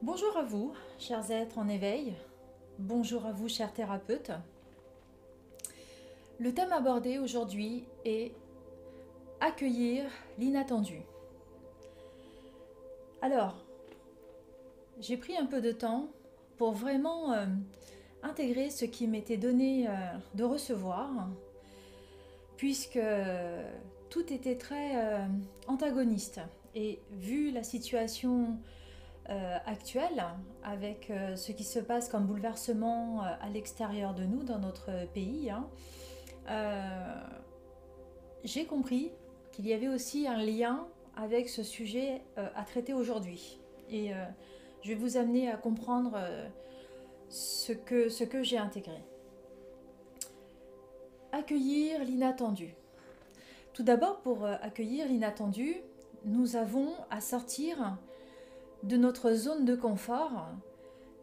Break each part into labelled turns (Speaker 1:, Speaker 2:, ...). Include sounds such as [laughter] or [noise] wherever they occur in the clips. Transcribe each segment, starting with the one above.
Speaker 1: Bonjour à vous, chers êtres en éveil. Bonjour à vous, chers thérapeutes. Le thème abordé aujourd'hui est accueillir l'inattendu. Alors, j'ai pris un peu de temps pour vraiment euh, intégrer ce qui m'était donné euh, de recevoir, puisque tout était très euh, antagoniste. Et vu la situation actuelle, avec ce qui se passe comme bouleversement à l'extérieur de nous, dans notre pays, hein, j'ai compris qu'il y avait aussi un lien avec ce sujet à traiter aujourd'hui. Et je vais vous amener à comprendre euh, ce que, ce que j'ai intégré. Accueillir l'inattendu. Tout d'abord, pour euh, accueillir l'inattendu, nous avons à sortir de notre zone de confort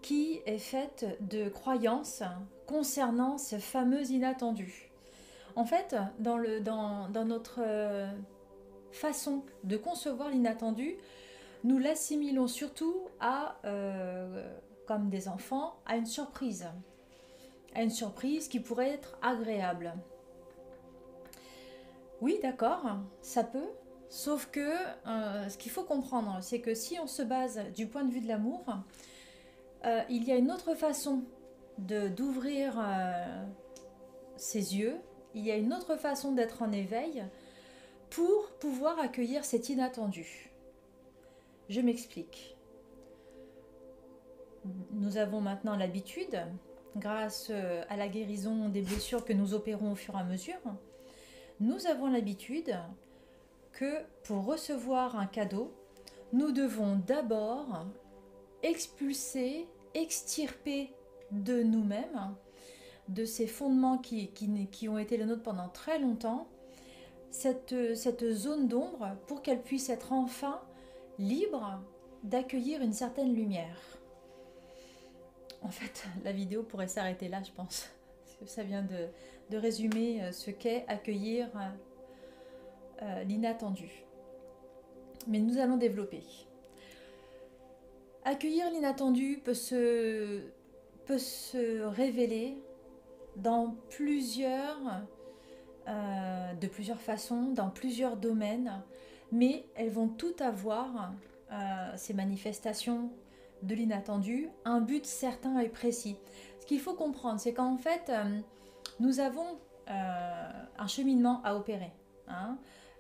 Speaker 1: qui est faite de croyances concernant ce fameux inattendu. En fait, dans, notre euh, façon de concevoir l'inattendu, nous l'assimilons surtout à, euh, comme des enfants, à une surprise. À une surprise qui pourrait être agréable. Oui, d'accord, ça peut. Sauf que euh, ce qu'il faut comprendre, c'est que si on se base du point de vue de l'amour, euh, il y a une autre façon d'ouvrir ses yeux, il y a une autre façon d'être en éveil pour pouvoir accueillir cet inattendu. Je m'explique. Nous avons maintenant l'habitude, grâce euh, à la guérison des blessures que nous opérons au fur et à mesure, nous avons l'habitude que pour recevoir un cadeau, nous devons d'abord expulser, extirper de nous-mêmes, de ces fondements qui, ont été les nôtres pendant très longtemps, cette, zone d'ombre pour qu'elle puisse être enfin libre d'accueillir une certaine lumière. En fait, la vidéo pourrait s'arrêter là, je pense. Parce [laughs] que ça vient de, résumer euh, ce qu'est accueillir euh, euh, l'inattendu. Mais nous allons développer. Accueillir l'inattendu peut se, révéler dans plusieurs, de plusieurs façons, dans plusieurs domaines mais elles vont toutes avoir, euh, ces manifestations de l'inattendu, un but certain et précis. Ce qu'il faut comprendre, c'est qu'en fait, euh, nous avons euh, un cheminement à opérer. Hein.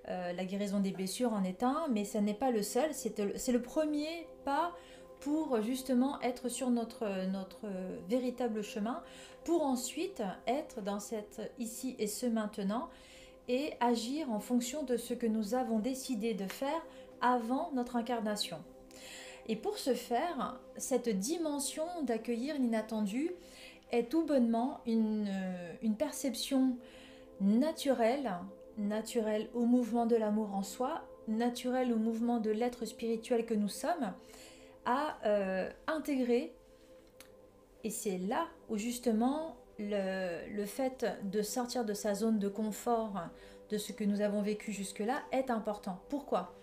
Speaker 1: La guérison des blessures en est un, mais ce n'est pas le seul, c'est le premier pas pour justement être sur notre, notre véritable chemin, pour ensuite être dans cette ici et ce maintenant et agir en fonction de ce que nous avons décidé de faire avant notre incarnation. Et pour ce faire, cette dimension d'accueillir l'inattendu est tout bonnement une perception naturelle, naturelle au mouvement de l'amour en soi, naturelle au mouvement de l'être spirituel que nous sommes, à euh, intégrer. Et c'est là où justement le, fait de sortir de sa zone de confort, de ce que nous avons vécu jusque-là, est important. Pourquoi?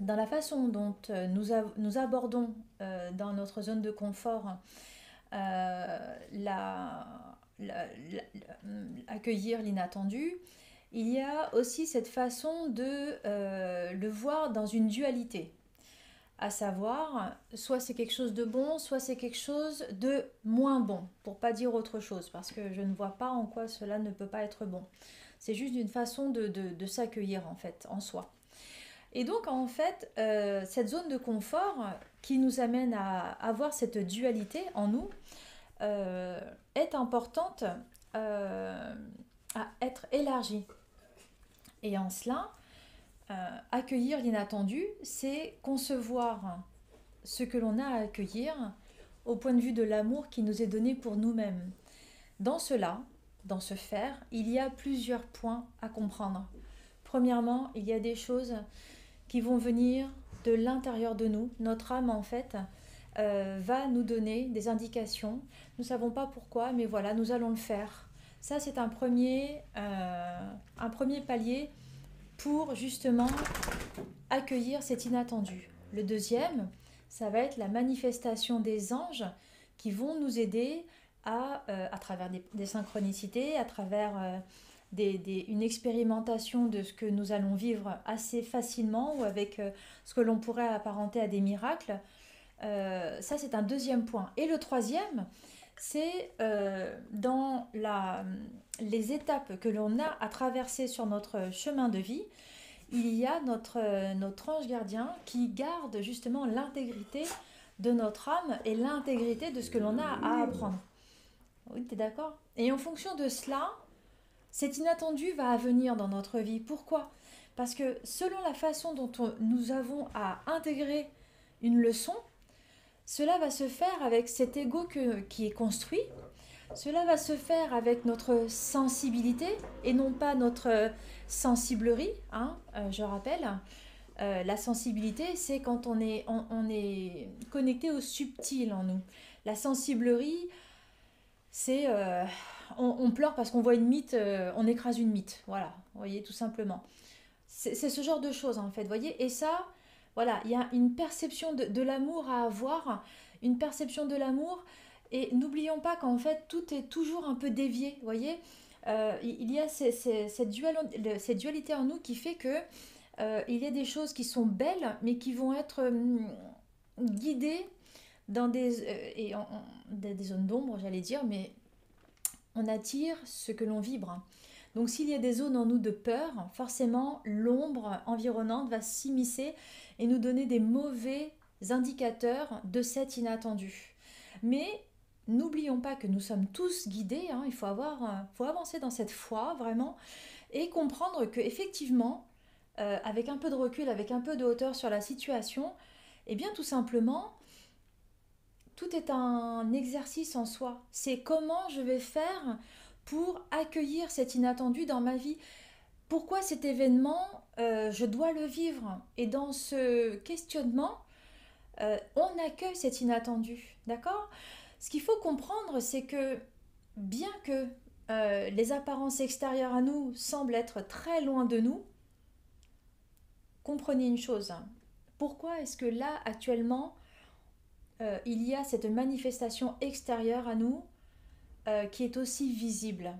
Speaker 1: Dans la façon dont euh, nous, abordons euh, dans notre zone de confort euh, accueillir l'inattendu, il y a aussi cette façon de le voir dans une dualité à savoir soit c'est quelque chose de bon, soit c'est quelque chose de moins bon, pour pas dire autre chose, parce que je ne vois pas en quoi cela ne peut pas être bon. C'est juste une façon de, s'accueillir en fait, en soi. Et donc en fait, euh, cette zone de confort qui nous amène à avoir cette dualité en nous euh, est importante euh, à être élargie. Et en cela, euh, accueillir l'inattendu, c'est concevoir ce que l'on a à accueillir au point de vue de l'amour qui nous est donné pour nous-mêmes. Dans cela, dans ce faire, il y a plusieurs points à comprendre. Premièrement, il y a des choses qui vont venir de l'intérieur de nous. Notre âme, en fait, euh, va nous donner des indications. Nous ne savons pas pourquoi, mais voilà, nous allons le faire. Ça, c'est un premier, euh, un premier palier pour justement accueillir cet inattendu. Le deuxième, ça va être la manifestation des anges qui vont nous aider à, euh, à travers des, synchronicités, à travers euh, des, une expérimentation de ce que nous allons vivre assez facilement ou avec ce que l'on pourrait apparenter à des miracles. ça, c'est un deuxième point. Et le troisième, c'est dans la, les étapes que l'on a à traverser sur notre chemin de vie, il y a notre, notre ange gardien qui garde justement l'intégrité de notre âme et l'intégrité de ce que l'on a à apprendre. Oui, tu es d'accord? Et en fonction de cela, cet inattendu va venir dans notre vie. Pourquoi? Parce que selon la façon dont nous avons à intégrer une leçon, cela va se faire avec cet ego qui est construit, cela va se faire avec notre sensibilité et non pas notre sensiblerie, hein, euh, je rappelle. Euh, la sensibilité, c'est quand on est, on, est connecté au subtil en nous. La sensiblerie, c'est euh, on, pleure parce qu'on voit une mythe, on écrase une mythe. Voilà, vous voyez, tout simplement. C'est ce genre de choses, en fait, voyez. Et ça, voilà, il y a une perception de, l'amour à avoir, une perception de l'amour et n'oublions pas qu'en fait, tout est toujours un peu dévié, vous voyez euh, Il y a cette, dualité en nous qui fait que euh, il y a des choses qui sont belles, mais qui vont être hum, guidées dans des, euh, et des zones d'ombre, j'allais dire, mais on attire ce que l'on vibre. Donc s'il y a des zones en nous de peur, forcément l'ombre environnante va s'immiscer et nous donner des mauvais indicateurs de cet inattendu. Mais N'oublions pas que nous sommes tous guidés, hein. il faut, avoir, euh, faut avancer dans cette foi vraiment et comprendre que effectivement, euh, avec un peu de recul, avec un peu de hauteur sur la situation, eh bien tout simplement, tout est un exercice en soi. C'est comment je vais faire pour accueillir cet inattendu dans ma vie. Pourquoi cet événement, euh, je dois le vivre? Et dans ce questionnement, on accueille cet inattendu, d'accord? Ce qu'il faut comprendre, c'est que bien que euh, les apparences extérieures à nous semblent être très loin de nous, comprenez une chose. Pourquoi est-ce que là, actuellement, euh, il y a cette manifestation extérieure à nous euh, qui est aussi visible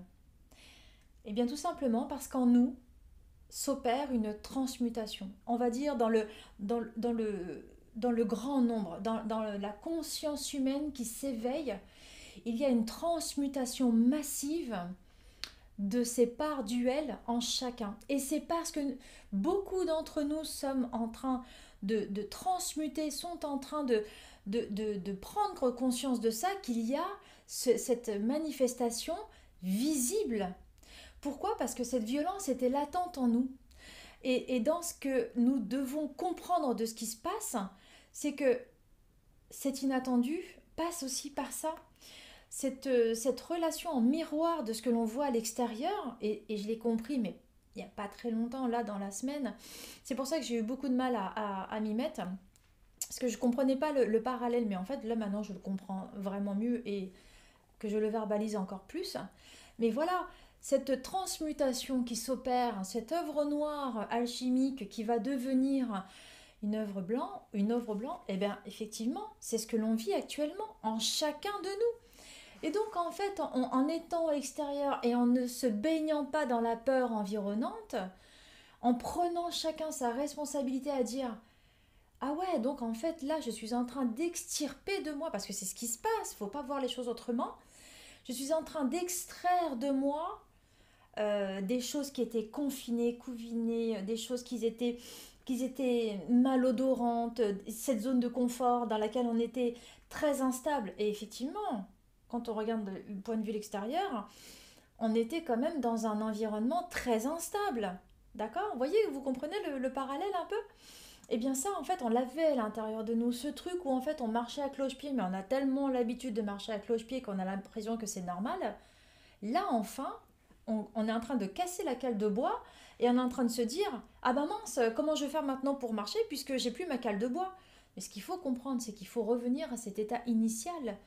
Speaker 1: Eh bien, tout simplement parce qu'en nous s'opère une transmutation. On va dire dans le, dans, dans le dans le grand nombre, dans, la conscience humaine qui s'éveille, il y a une transmutation massive de ces parts duelles en chacun. Et c'est parce que beaucoup d'entre nous sommes en train de, transmuter, sont en train de, de, prendre conscience de ça qu'il y a cette manifestation visible. Pourquoi? Parce que cette violence était latente en nous. Et, et, dans ce que nous devons comprendre de ce qui se passe, c'est que cet inattendu passe aussi par ça. Cette, euh, cette relation en miroir de ce que l'on voit à l'extérieur, et, je l'ai compris, mais il n'y a pas très longtemps, là, dans la semaine, c'est pour ça que j'ai eu beaucoup de mal à, m'y mettre, parce que je ne comprenais pas le, parallèle, mais en fait, là, maintenant, je le comprends vraiment mieux et que je le verbalise encore plus. Mais voilà, cette transmutation qui s'opère, cette œuvre noire alchimique qui va devenir une œuvre blanc, une œuvre blanc, eh bien effectivement, c'est ce que l'on vit actuellement en chacun de nous. Et donc en fait, en, étant extérieur et en ne se baignant pas dans la peur environnante, en prenant chacun sa responsabilité à dire ah ouais, donc en fait là je suis en train d'extirper de moi, parce que c'est ce qui se passe, faut pas voir les choses autrement. Je suis en train d'extraire de moi euh, des choses qui étaient confinées, couvinées, des choses qui étaient malodorantes, cette zone de confort dans laquelle on était très instable. Et effectivement, quand on regarde du point de vue extérieur, on était quand même dans un environnement très instable. D'accord? Vous voyez, vous comprenez le, parallèle un peu? Eh bien ça, en fait, on l'avait à l'intérieur de nous. Ce truc où en fait on marchait à cloche-pied, mais on a tellement l'habitude de marcher à cloche-pied qu'on a l'impression que c'est normal. Là, enfin, on, on, est en train de casser la cale de bois et on est en train de se dire ah ben mince comment je vais faire maintenant pour marcher puisque j'ai plus ma cale de bois? Mais ce qu'il faut comprendre c'est qu'il faut revenir à cet état initial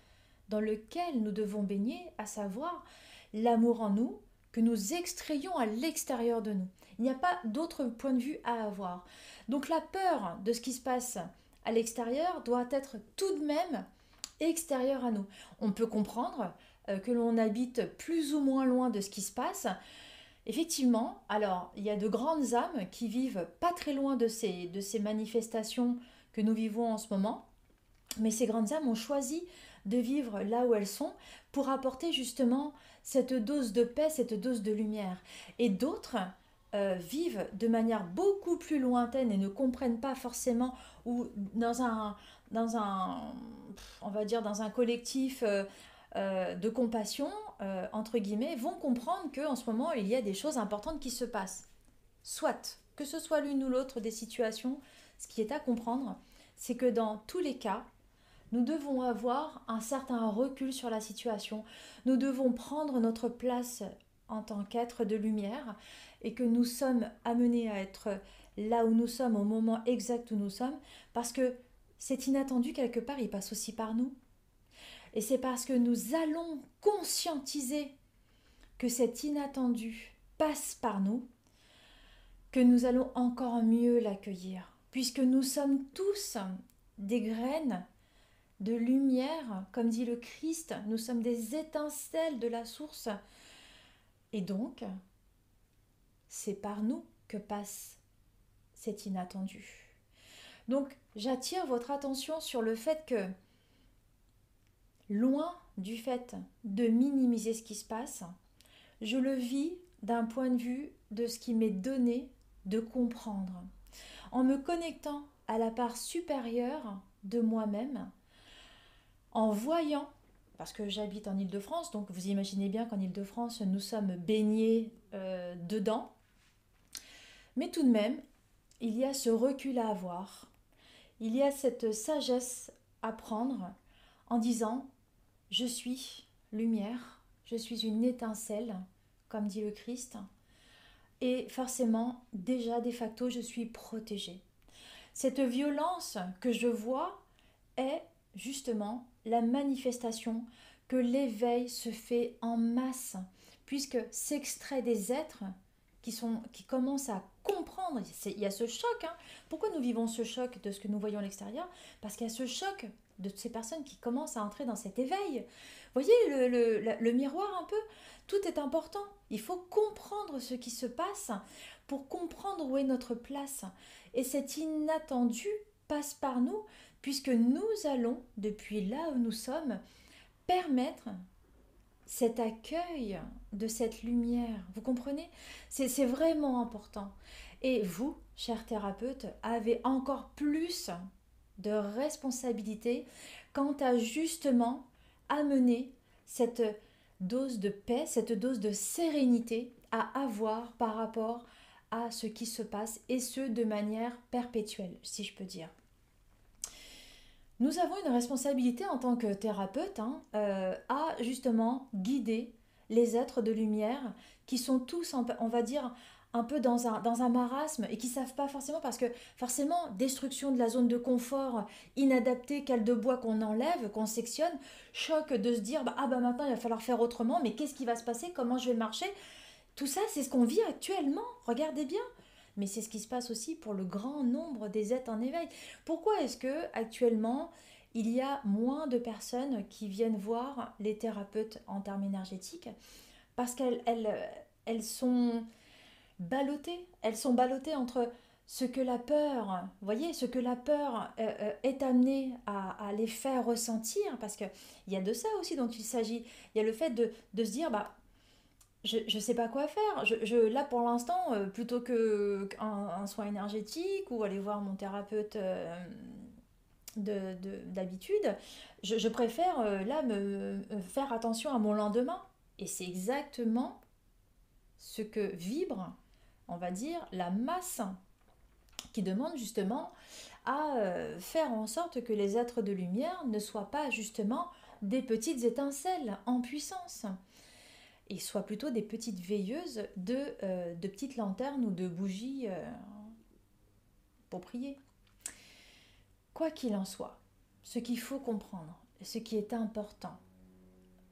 Speaker 1: dans lequel nous devons baigner à savoir l'amour en nous nous extrayons à l'extérieur de nous il n'y a pas d'autre point de vue à avoir donc la peur de ce qui se passe à l'extérieur doit être tout de même extérieur à nous. On peut comprendre euh, que l'on habite plus ou moins loin de ce qui se passe. Effectivement, alors il y a de grandes âmes qui vivent pas très loin de ces, de ces manifestations que nous vivons en ce moment, mais ces grandes âmes ont choisi de vivre là où elles sont pour apporter justement cette dose de paix, cette dose de lumière. Et d'autres euh, vivent de manière beaucoup plus lointaine et ne comprennent pas forcément ou dans un, dans un on va dire dans un collectif euh, euh, de compassion entre guillemets vont comprendre que en ce moment il y a des choses importantes qui se passent. Soit que ce soit l'une ou l'autre des situations, ce qui est à comprendre, c'est que dans tous les cas, nous devons avoir un certain recul sur la situation. Nous devons prendre notre place en tant qu'être de lumière et que nous sommes amenés à être là où nous sommes au moment exact où nous sommes parce que c'est inattendu quelque part, il passe aussi par nous. Et c'est parce que nous allons conscientiser que cet inattendu passe par nous que nous allons encore mieux l'accueillir, puisque nous sommes tous des graines de lumière, comme dit le Christ, nous sommes des étincelles de la source. Et donc, c'est par nous que passe cet inattendu. Donc, j'attire votre attention sur le fait que, loin du fait de minimiser ce qui se passe, je le vis d'un point de vue de ce qui m'est donné de comprendre, en me connectant à la part supérieure de moi-même, en voyant, parce que j'habite en Ile-de-France, donc vous imaginez bien qu'en Ile-de-France, nous sommes baignés euh, dedans, mais tout de même, il y a ce recul à avoir, il y a cette sagesse à prendre en disant, je suis lumière, je suis une étincelle, comme dit le Christ, et forcément, déjà, de facto, je suis protégée. Cette violence que je vois est justement la manifestation que l'éveil se fait en masse, puisque s'extrait des êtres qui, sont, qui commencent à comprendre. Il y a ce choc. Hein. Pourquoi nous vivons ce choc de ce que nous voyons à l'extérieur? Parce qu'il y a ce choc de ces personnes qui commencent à entrer dans cet éveil. Voyez le, le, le miroir un peu? Tout est important. Il faut comprendre ce qui se passe pour comprendre où est notre place. Et cet inattendu passe par nous puisque nous allons, depuis là où nous sommes, permettre cet accueil de cette lumière. Vous comprenez? C'est vraiment important. Et vous, chers thérapeutes, avez encore plus de responsabilité quant à justement amener cette dose de paix, cette dose de sérénité à avoir par rapport à ce qui se passe et ce de manière perpétuelle, si je peux dire. Nous avons une responsabilité en tant que thérapeute hein, euh, à justement guider les êtres de lumière qui sont tous, on va dire, un peu dans un, marasme et qui savent pas forcément parce que forcément destruction de la zone de confort inadaptée, cale de bois qu'on enlève, qu'on sectionne, choc de se dire bah, ah bah maintenant il va falloir faire autrement, mais qu'est-ce qui va se passer, comment je vais marcher, tout ça c'est ce qu'on vit actuellement, regardez bien mais c'est ce qui se passe aussi pour le grand nombre des êtres en éveil. Pourquoi est-ce que actuellement il y a moins de personnes qui viennent voir les thérapeutes en termes énergétiques? Parce qu'elles elles, sont ballottées, elles sont ballottées entre ce que la peur, voyez, ce que la peur euh, euh, est amenée à, les faire ressentir, parce qu'il y a de ça aussi dont il s'agit. Il y a le fait de, de se dire, bah, je ne sais pas quoi faire. Je, là, pour l'instant, euh, plutôt qu'un un soin énergétique ou aller voir mon thérapeute euh, d'habitude, je, préfère euh, là me, faire attention à mon lendemain. Et c'est exactement ce que vibre, on va dire, la masse qui demande justement à faire en sorte que les êtres de lumière ne soient pas justement des petites étincelles en puissance et soient plutôt des petites veilleuses de, euh, petites lanternes ou de bougies euh, pour prier. Quoi qu'il en soit, ce qu'il faut comprendre, ce qui est important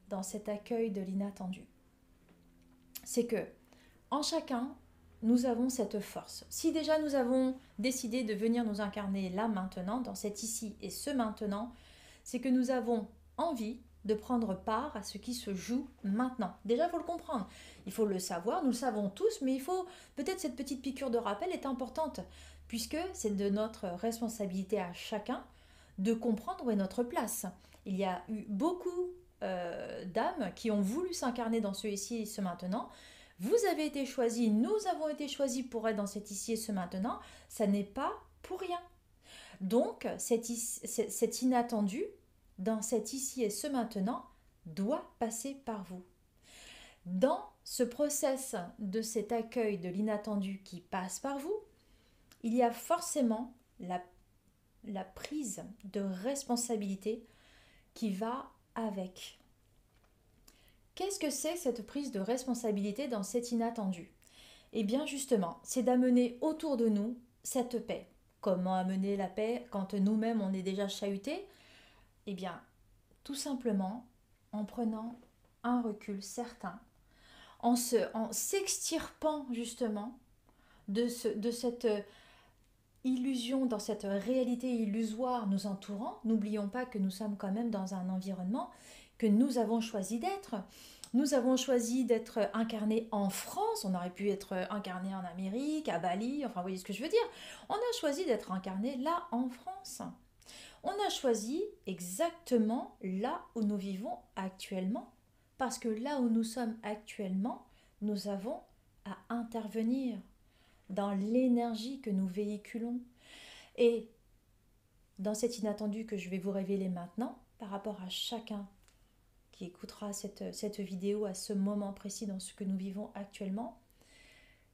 Speaker 1: dans cet accueil de l'inattendu, c'est que en chacun, nous avons cette force. Si déjà nous avons décidé de venir nous incarner là maintenant, dans cet ici et ce maintenant, c'est que nous avons envie de prendre part à ce qui se joue maintenant. Déjà, il faut le comprendre. Il faut le savoir, nous le savons tous, mais il faut peut-être cette petite piqûre de rappel est importante, puisque c'est de notre responsabilité à chacun de comprendre où est notre place. Il y a eu beaucoup euh, d'âmes qui ont voulu s'incarner dans ce ici et ce maintenant. Vous avez été choisis, nous avons été choisis pour être dans cet ici et ce maintenant. Ça n'est pas pour rien. Donc, cet inattendu, dans cet ici et ce maintenant, doit passer par vous. Dans ce process de cet accueil de l'inattendu qui passe par vous, il y a forcément la, prise de responsabilité qui va avec. Qu'est-ce que c'est cette prise de responsabilité dans cet inattendu? Eh bien justement, c'est d'amener autour de nous cette paix. Comment amener la paix quand nous-mêmes on est déjà chahuté Eh bien, tout simplement en prenant un recul certain, en s'extirpant justement de, de cette illusion, dans cette réalité illusoire nous entourant, n'oublions pas que nous sommes quand même dans un environnement que nous avons choisi d'être. Nous avons choisi d'être incarnés en France, on aurait pu être incarné en Amérique, à Bali, enfin vous voyez ce que je veux dire. On a choisi d'être incarné là en France. On a choisi exactement là où nous vivons actuellement, parce que là où nous sommes actuellement, nous avons à intervenir dans l'énergie que nous véhiculons. Et dans cet inattendu que je vais vous révéler maintenant, par rapport à chacun qui écoutera cette, vidéo à ce moment précis dans ce que nous vivons actuellement,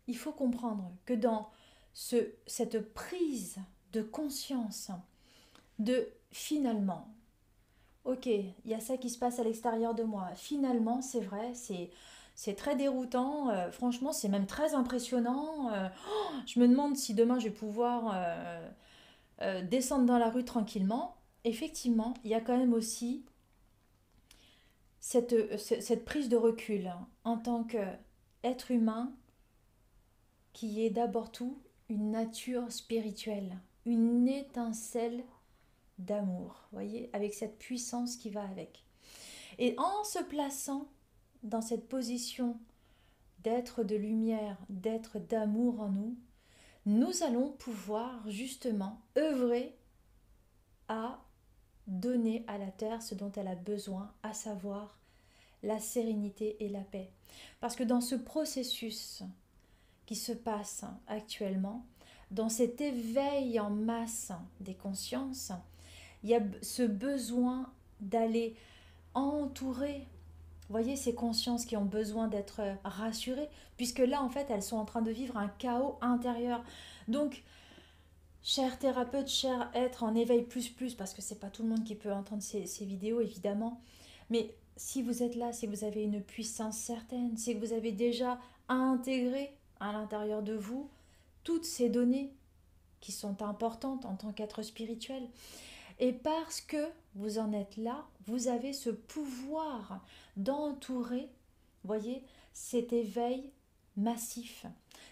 Speaker 1: il faut comprendre que dans ce, cette prise de conscience de finalement, ok, il y a ça qui se passe à l'extérieur de moi, finalement c'est vrai, c'est très déroutant. Euh, franchement, c'est même très impressionnant. Euh, oh, je me demande si demain je vais pouvoir euh, descendre dans la rue tranquillement. Effectivement, il y a quand même aussi cette, cette prise de recul hein, en tant qu'être humain qui est d'abord tout une nature spirituelle, une étincelle d'amour, voyez, avec cette puissance qui va avec. Et en se plaçant dans cette position d'être de lumière, d'être d'amour en nous, nous allons pouvoir justement œuvrer à donner à la Terre ce dont elle a besoin, à savoir la sérénité et la paix. Parce que dans ce processus qui se passe actuellement, dans cet éveil en masse des consciences, il y a ce besoin d'aller entourer voyez ces consciences qui ont besoin d'être euh, rassurées, puisque là, en fait, elles sont en train de vivre un chaos intérieur. Donc, cher thérapeute, cher être en éveil plus plus, parce que c'est pas tout le monde qui peut entendre ces, ces vidéos, évidemment, mais si vous êtes là, que vous avez une puissance certaine, que vous avez déjà intégré à l'intérieur de vous toutes ces données qui sont importantes en tant qu'être spirituel. Et parce que vous en êtes là, vous avez ce pouvoir d'entourer, voyez, cet éveil massif,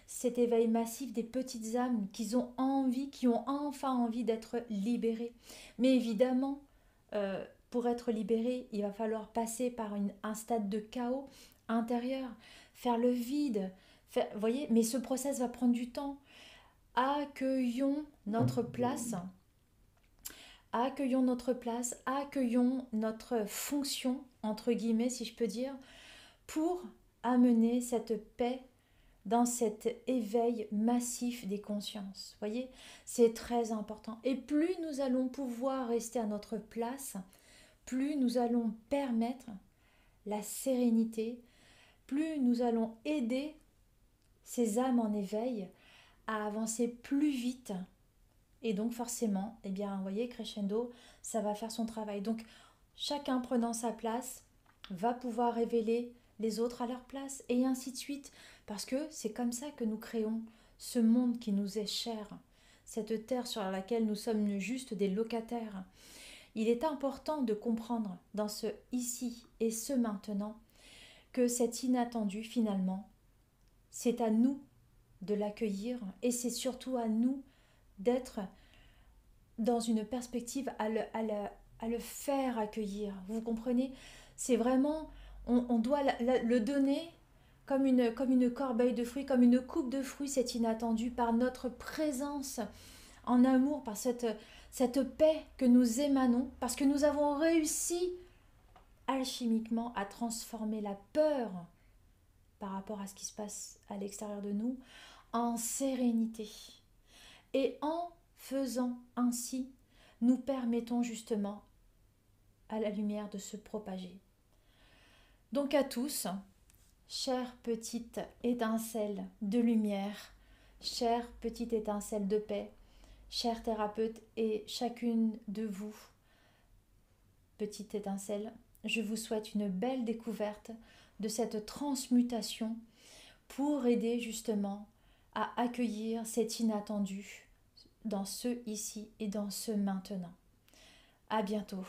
Speaker 1: cet éveil massif des petites âmes qui ont envie, qui ont enfin envie d'être libérées. Mais évidemment, euh, pour être libérées, il va falloir passer par un stade de chaos intérieur, faire le vide, voyez, mais ce process va prendre du temps. Accueillons notre place accueillons notre place, accueillons notre fonction, entre guillemets, si je peux dire, pour amener cette paix dans cet éveil massif des consciences. Voyez, c'est très important. Et plus nous allons pouvoir rester à notre place, plus nous allons permettre la sérénité, plus nous allons aider ces âmes en éveil à avancer plus vite et donc forcément, eh bien, vous voyez, crescendo, ça va faire son travail. Donc chacun prenant sa place va pouvoir révéler les autres à leur place et ainsi de suite. Parce que c'est comme ça que nous créons ce monde qui nous est cher, cette terre sur laquelle nous sommes juste des locataires. Il est important de comprendre dans ce ici et ce maintenant que cet inattendu finalement, c'est à nous de l'accueillir et c'est surtout à nous d'être dans une perspective à le, faire accueillir. Vous comprenez? C'est vraiment, on, doit le donner comme une, comme une corbeille de fruits, comme une coupe de fruits, c'est inattendu par notre présence en amour, par cette, cette paix que nous émanons, parce que nous avons réussi alchimiquement à transformer la peur par rapport à ce qui se passe à l'extérieur de nous en sérénité. Et en faisant ainsi, nous permettons justement à la lumière de se propager. Donc à tous, chère petite étincelle de lumière, chère petite étincelle de paix, chers thérapeute et chacune de vous, petite étincelle, je vous souhaite une belle découverte de cette transmutation pour aider justement à accueillir cet inattendu dans ce ici et dans ce maintenant. À bientôt.